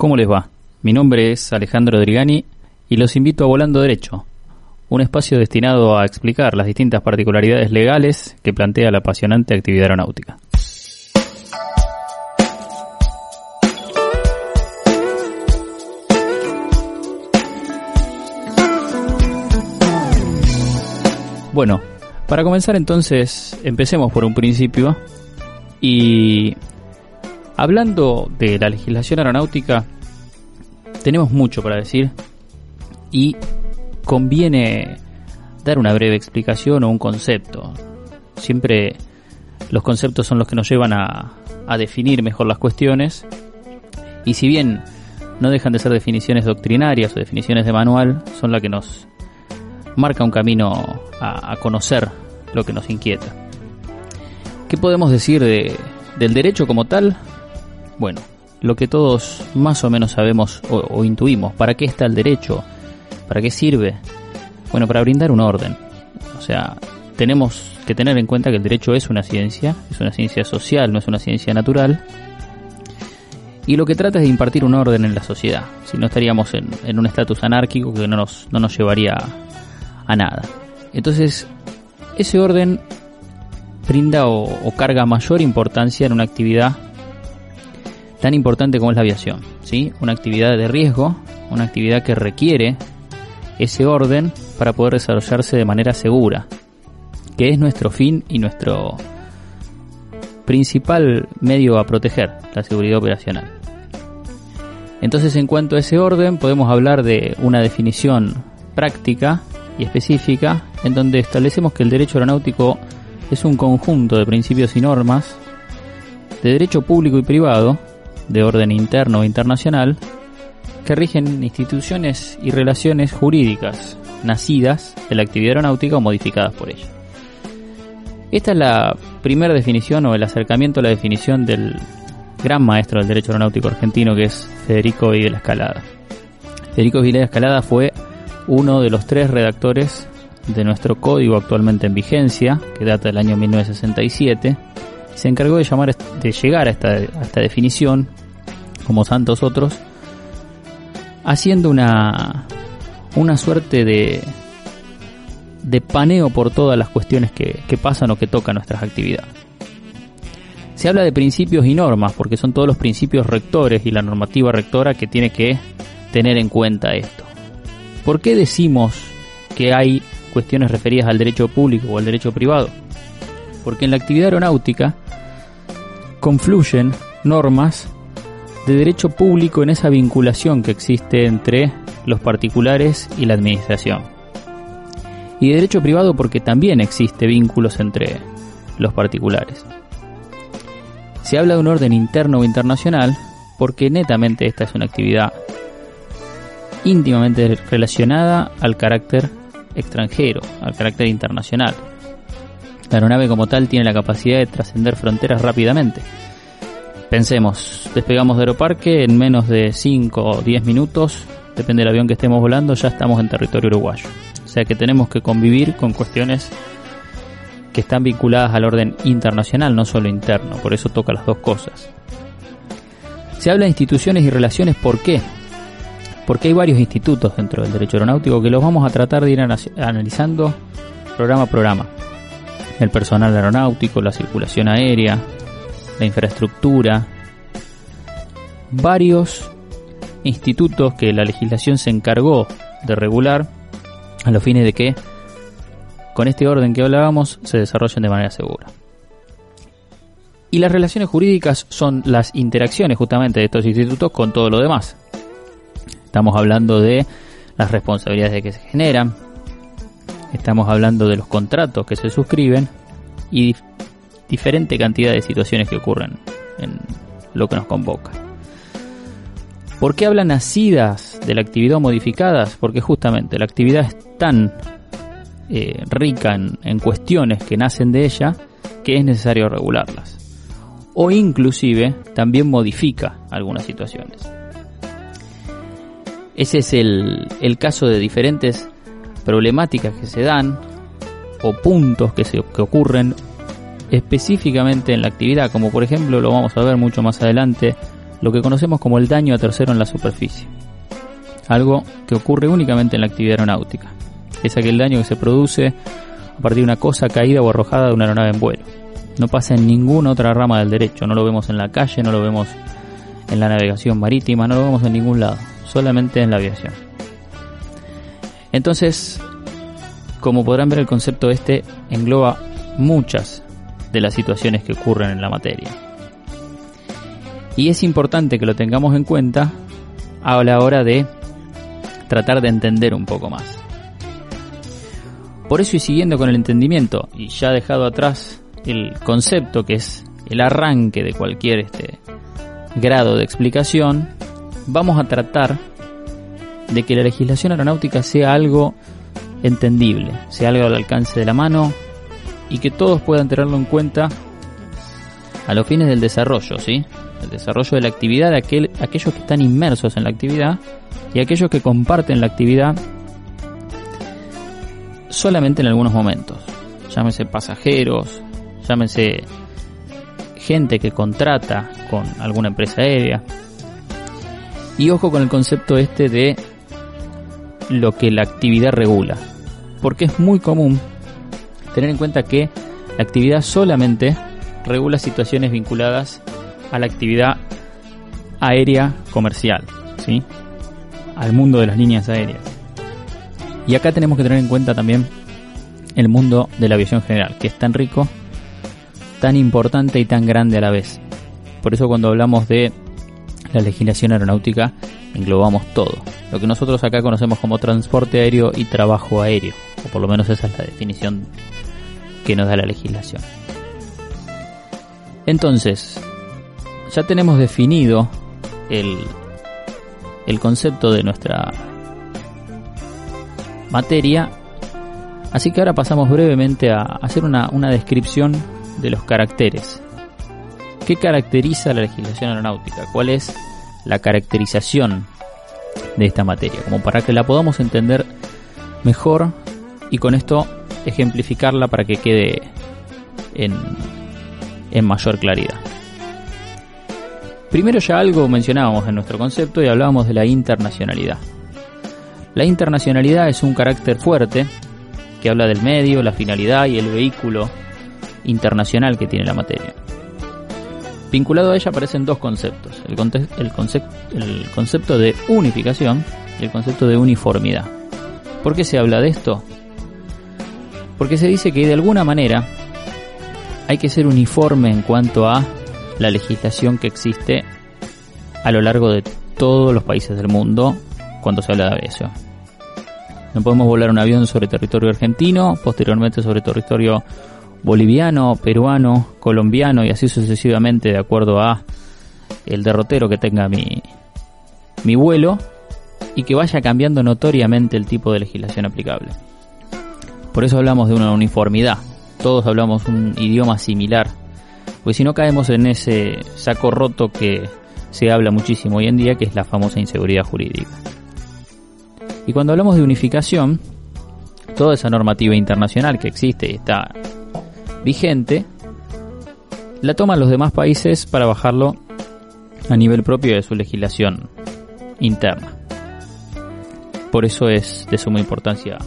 ¿Cómo les va? Mi nombre es Alejandro Drigani y los invito a Volando Derecho, un espacio destinado a explicar las distintas particularidades legales que plantea la apasionante actividad aeronáutica. Bueno, para comenzar entonces, empecemos por un principio y hablando de la legislación aeronáutica, tenemos mucho para decir y conviene dar una breve explicación o un concepto. Siempre los conceptos son los que nos llevan a, a definir mejor las cuestiones y si bien no dejan de ser definiciones doctrinarias o definiciones de manual, son las que nos marca un camino a, conocer lo que nos inquieta. ¿Qué podemos decir de, del derecho como tal? Bueno, lo que todos más o menos sabemos o, o, intuimos. ¿Para qué está el derecho? ¿Para qué sirve? Bueno, para brindar un orden. O sea, tenemos que tener en cuenta que el derecho es una ciencia, es una ciencia social, no es una ciencia natural. Y lo que trata es de impartir un orden en la sociedad. Si no estaríamos en, en un estatus anárquico que no nos, no nos llevaría a nada. Entonces, ese orden brinda o, carga mayor importancia en una actividad tan importante como es la aviación, ¿sí? Una actividad de riesgo, una actividad que requiere ese orden para poder desarrollarse de manera segura, que es nuestro fin y nuestro principal medio a proteger, la seguridad operacional. Entonces, en cuanto a ese orden, podemos hablar de una definición práctica y específica en donde establecemos que el derecho aeronáutico es un conjunto de principios y normas de derecho público y privado, de orden interno o internacional, que rigen instituciones y relaciones jurídicas nacidas de la actividad aeronáutica o modificadas por ella. Esta es la primera definición o el acercamiento a la definición del gran maestro del derecho aeronáutico argentino que es Federico Villa Escalada. Federico Villa Escalada fue uno de los tres redactores de nuestro código actualmente en vigencia, que data del año 1967, se encargó de, llamar, de llegar a esta, esta definición, como tantos otros, haciendo una, una suerte de, de paneo por todas las cuestiones que, que pasan o que tocan nuestras actividades. Se habla de principios y normas, porque son todos los principios rectores y la normativa rectora que tiene que tener en cuenta esto. ¿Por qué decimos que hay cuestiones referidas al derecho público o al derecho privado? Porque en la actividad aeronáutica confluyen normas de derecho público en esa vinculación que existe entre los particulares y la administración. Y de derecho privado porque también existe vínculos entre los particulares. Se habla de un orden interno o internacional porque netamente esta es una actividad íntimamente relacionada al carácter extranjero, al carácter internacional. La aeronave como tal tiene la capacidad de trascender fronteras rápidamente. Pensemos, despegamos de Aeroparque en menos de 5 o 10 minutos, depende del avión que estemos volando, ya estamos en territorio uruguayo. O sea que tenemos que convivir con cuestiones que están vinculadas al orden internacional, no solo interno, por eso toca las dos cosas. Se habla de instituciones y relaciones, ¿por qué? porque hay varios institutos dentro del derecho aeronáutico que los vamos a tratar de ir analizando programa a programa. El personal aeronáutico, la circulación aérea, la infraestructura, varios institutos que la legislación se encargó de regular a los fines de que con este orden que hablábamos se desarrollen de manera segura. Y las relaciones jurídicas son las interacciones justamente de estos institutos con todo lo demás. Estamos hablando de las responsabilidades que se generan, estamos hablando de los contratos que se suscriben y diferente cantidad de situaciones que ocurren en lo que nos convoca. ¿Por qué hablan nacidas de la actividad modificadas? Porque justamente la actividad es tan eh, rica en, en cuestiones que nacen de ella que es necesario regularlas. O inclusive también modifica algunas situaciones. Ese es el, el caso de diferentes problemáticas que se dan o puntos que, se, que ocurren específicamente en la actividad, como por ejemplo lo vamos a ver mucho más adelante, lo que conocemos como el daño a tercero en la superficie. Algo que ocurre únicamente en la actividad aeronáutica. Es aquel daño que se produce a partir de una cosa caída o arrojada de una aeronave en vuelo. No pasa en ninguna otra rama del derecho, no lo vemos en la calle, no lo vemos en la navegación marítima, no lo vemos en ningún lado, solamente en la aviación. Entonces, como podrán ver, el concepto este engloba muchas de las situaciones que ocurren en la materia. Y es importante que lo tengamos en cuenta a la hora de tratar de entender un poco más. Por eso y siguiendo con el entendimiento, y ya dejado atrás el concepto que es el arranque de cualquier este grado de explicación, vamos a tratar de que la legislación aeronáutica sea algo entendible, sea algo al alcance de la mano y que todos puedan tenerlo en cuenta a los fines del desarrollo, ¿sí? El desarrollo de la actividad de aquel, aquellos que están inmersos en la actividad y aquellos que comparten la actividad solamente en algunos momentos. Llámese pasajeros, llámese gente que contrata con alguna empresa aérea. Y ojo con el concepto este de lo que la actividad regula. Porque es muy común tener en cuenta que la actividad solamente regula situaciones vinculadas a la actividad aérea comercial, ¿sí? Al mundo de las líneas aéreas. Y acá tenemos que tener en cuenta también el mundo de la aviación general, que es tan rico, tan importante y tan grande a la vez. Por eso cuando hablamos de la legislación aeronáutica, englobamos todo. Lo que nosotros acá conocemos como transporte aéreo y trabajo aéreo, o por lo menos esa es la definición que nos da la legislación. Entonces, ya tenemos definido el, el concepto de nuestra materia, así que ahora pasamos brevemente a hacer una, una descripción de los caracteres. ¿Qué caracteriza la legislación aeronáutica? ¿Cuál es la caracterización de esta materia? Como para que la podamos entender mejor y con esto ejemplificarla para que quede en, en mayor claridad. Primero ya algo mencionábamos en nuestro concepto y hablábamos de la internacionalidad. La internacionalidad es un carácter fuerte que habla del medio, la finalidad y el vehículo internacional que tiene la materia. Vinculado a ella aparecen dos conceptos, el, el, el concepto de unificación y el concepto de uniformidad. ¿Por qué se habla de esto? Porque se dice que de alguna manera hay que ser uniforme en cuanto a la legislación que existe a lo largo de todos los países del mundo cuando se habla de aviación. No podemos volar un avión sobre territorio argentino, posteriormente sobre territorio boliviano, peruano, colombiano y así sucesivamente de acuerdo a el derrotero que tenga mi, mi vuelo y que vaya cambiando notoriamente el tipo de legislación aplicable. Por eso hablamos de una uniformidad. Todos hablamos un idioma similar. Pues si no caemos en ese saco roto que se habla muchísimo hoy en día, que es la famosa inseguridad jurídica. Y cuando hablamos de unificación, toda esa normativa internacional que existe y está vigente, la toman los demás países para bajarlo a nivel propio de su legislación interna. Por eso es de suma importancia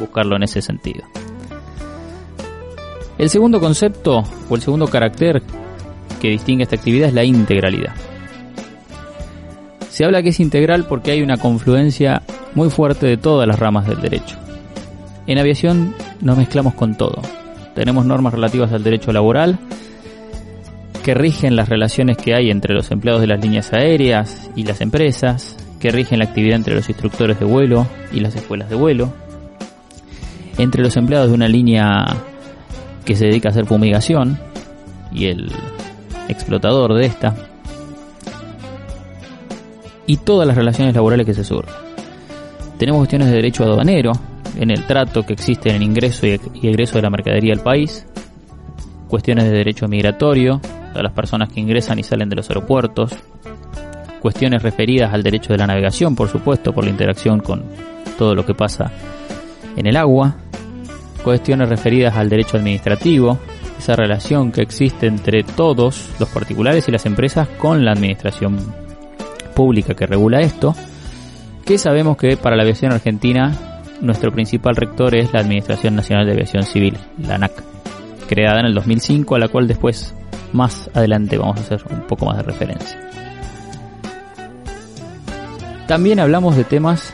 buscarlo en ese sentido. El segundo concepto o el segundo carácter que distingue esta actividad es la integralidad. Se habla que es integral porque hay una confluencia muy fuerte de todas las ramas del derecho. En aviación nos mezclamos con todo, tenemos normas relativas al derecho laboral que rigen las relaciones que hay entre los empleados de las líneas aéreas y las empresas, que rigen la actividad entre los instructores de vuelo y las escuelas de vuelo, entre los empleados de una línea que se dedica a hacer fumigación y el explotador de esta, y todas las relaciones laborales que se surgen. Tenemos cuestiones de derecho aduanero, en el trato que existe en el ingreso y egreso de la mercadería al país, cuestiones de derecho migratorio a las personas que ingresan y salen de los aeropuertos, cuestiones referidas al derecho de la navegación, por supuesto, por la interacción con todo lo que pasa en el agua, cuestiones referidas al derecho administrativo, esa relación que existe entre todos los particulares y las empresas con la administración pública que regula esto, que sabemos que para la aviación argentina nuestro principal rector es la Administración Nacional de Aviación Civil, la ANAC, creada en el 2005, a la cual después más adelante vamos a hacer un poco más de referencia. También hablamos de temas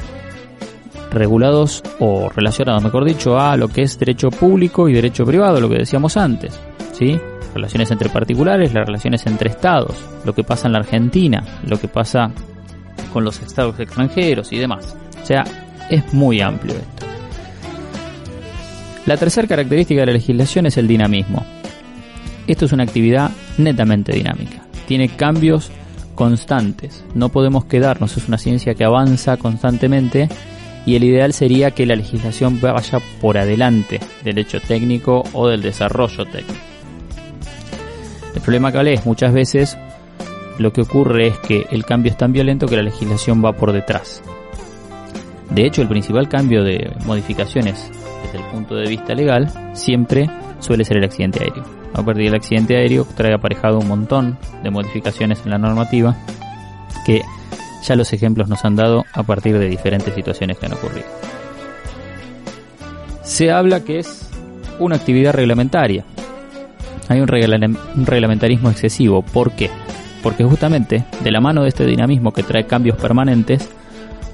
regulados o relacionados, mejor dicho, a lo que es derecho público y derecho privado, lo que decíamos antes, ¿sí? Relaciones entre particulares, las relaciones entre estados, lo que pasa en la Argentina, lo que pasa con los estados extranjeros y demás. O sea, es muy amplio esto. La tercera característica de la legislación es el dinamismo. Esto es una actividad netamente dinámica. Tiene cambios constantes. No podemos quedarnos. Es una ciencia que avanza constantemente y el ideal sería que la legislación vaya por adelante del hecho técnico o del desarrollo técnico. El problema que es muchas veces lo que ocurre es que el cambio es tan violento que la legislación va por detrás. De hecho, el principal cambio de modificaciones desde el punto de vista legal siempre suele ser el accidente aéreo. A partir del accidente aéreo trae aparejado un montón de modificaciones en la normativa que ya los ejemplos nos han dado a partir de diferentes situaciones que han ocurrido. Se habla que es una actividad reglamentaria. Hay un, reglamentarismo excesivo. ¿Por qué? Porque justamente de la mano de este dinamismo que trae cambios permanentes,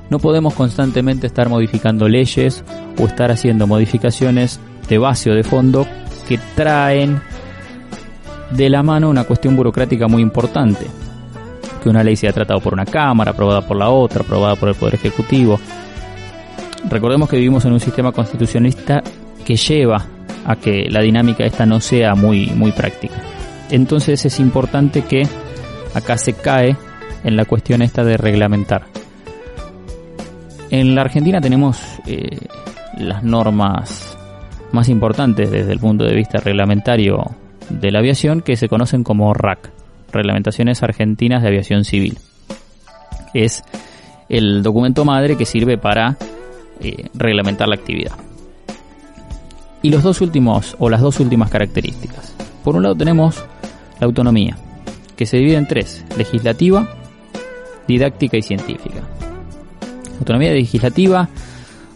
no podemos constantemente estar modificando leyes o estar haciendo modificaciones de base o de fondo que traen de la mano una cuestión burocrática muy importante que una ley sea tratada por una Cámara, aprobada por la otra, aprobada por el Poder Ejecutivo. Recordemos que vivimos en un sistema constitucionalista que lleva a que la dinámica esta no sea muy, muy práctica. Entonces es importante que acá se cae en la cuestión esta de reglamentar. En la Argentina tenemos eh, las normas más importantes desde el punto de vista reglamentario de la aviación que se conocen como RAC, Reglamentaciones Argentinas de Aviación Civil. Es el documento madre que sirve para eh, reglamentar la actividad. Y los dos últimos, o las dos últimas características. Por un lado tenemos la autonomía, que se divide en tres, legislativa, didáctica y científica. autonomía legislativa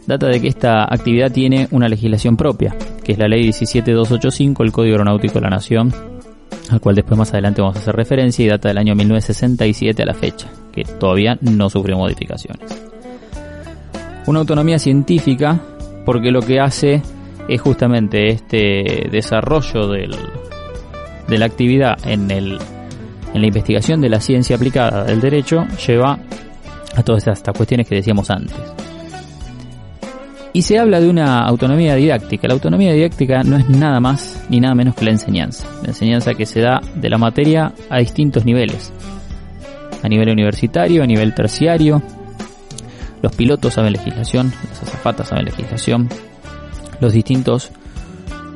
data de que esta actividad tiene una legislación propia, que es la ley 17285, el Código Aeronáutico de la Nación, al cual después más adelante vamos a hacer referencia y data del año 1967 a la fecha, que todavía no sufrió modificaciones. Una autonomía científica porque lo que hace es justamente este desarrollo del, de la actividad en, el, en la investigación de la ciencia aplicada del derecho lleva a todas estas cuestiones que decíamos antes. Y se habla de una autonomía didáctica. La autonomía didáctica no es nada más ni nada menos que la enseñanza. La enseñanza que se da de la materia a distintos niveles. A nivel universitario, a nivel terciario. Los pilotos saben legislación, las azafatas saben legislación. Los distintos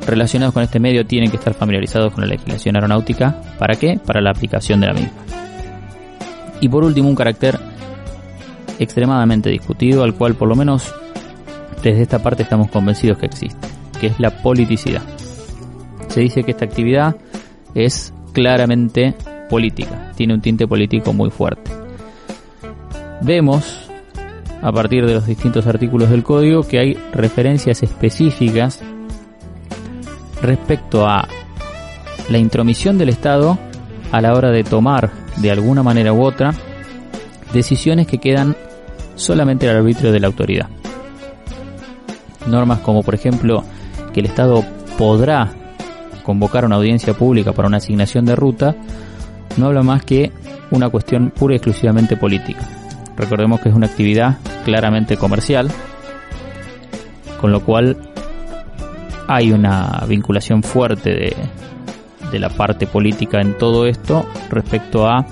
relacionados con este medio tienen que estar familiarizados con la legislación aeronáutica. ¿Para qué? Para la aplicación de la misma. Y por último, un carácter extremadamente discutido, al cual por lo menos desde esta parte estamos convencidos que existe, que es la politicidad. Se dice que esta actividad es claramente política, tiene un tinte político muy fuerte. Vemos, a partir de los distintos artículos del código, que hay referencias específicas respecto a la intromisión del Estado a la hora de tomar, de alguna manera u otra, decisiones que quedan solamente al arbitrio de la autoridad normas como por ejemplo que el Estado podrá convocar una audiencia pública para una asignación de ruta, no habla más que una cuestión pura y exclusivamente política. Recordemos que es una actividad claramente comercial, con lo cual hay una vinculación fuerte de, de la parte política en todo esto respecto a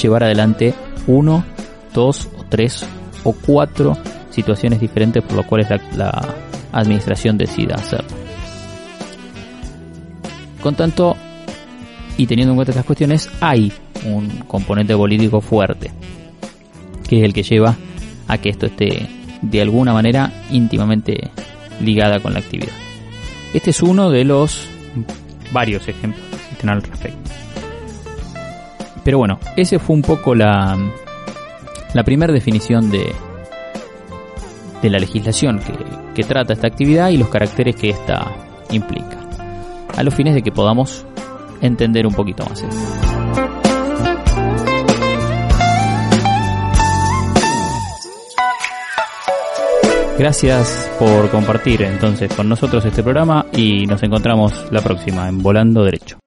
llevar adelante uno, dos o tres o cuatro situaciones diferentes por lo cuales la, administración decida hacerlo. Con tanto, y teniendo en cuenta estas cuestiones, hay un componente político fuerte, que es el que lleva a que esto esté de alguna manera íntimamente ligada con la actividad. Este es uno de los varios ejemplos existen al respecto. Pero bueno, ese fue un poco la, la primera definición de, de la legislación que, que trata esta actividad y los caracteres que esta implica, a los fines de que podamos entender un poquito más esto. Gracias por compartir entonces con nosotros este programa y nos encontramos la próxima en Volando Derecho.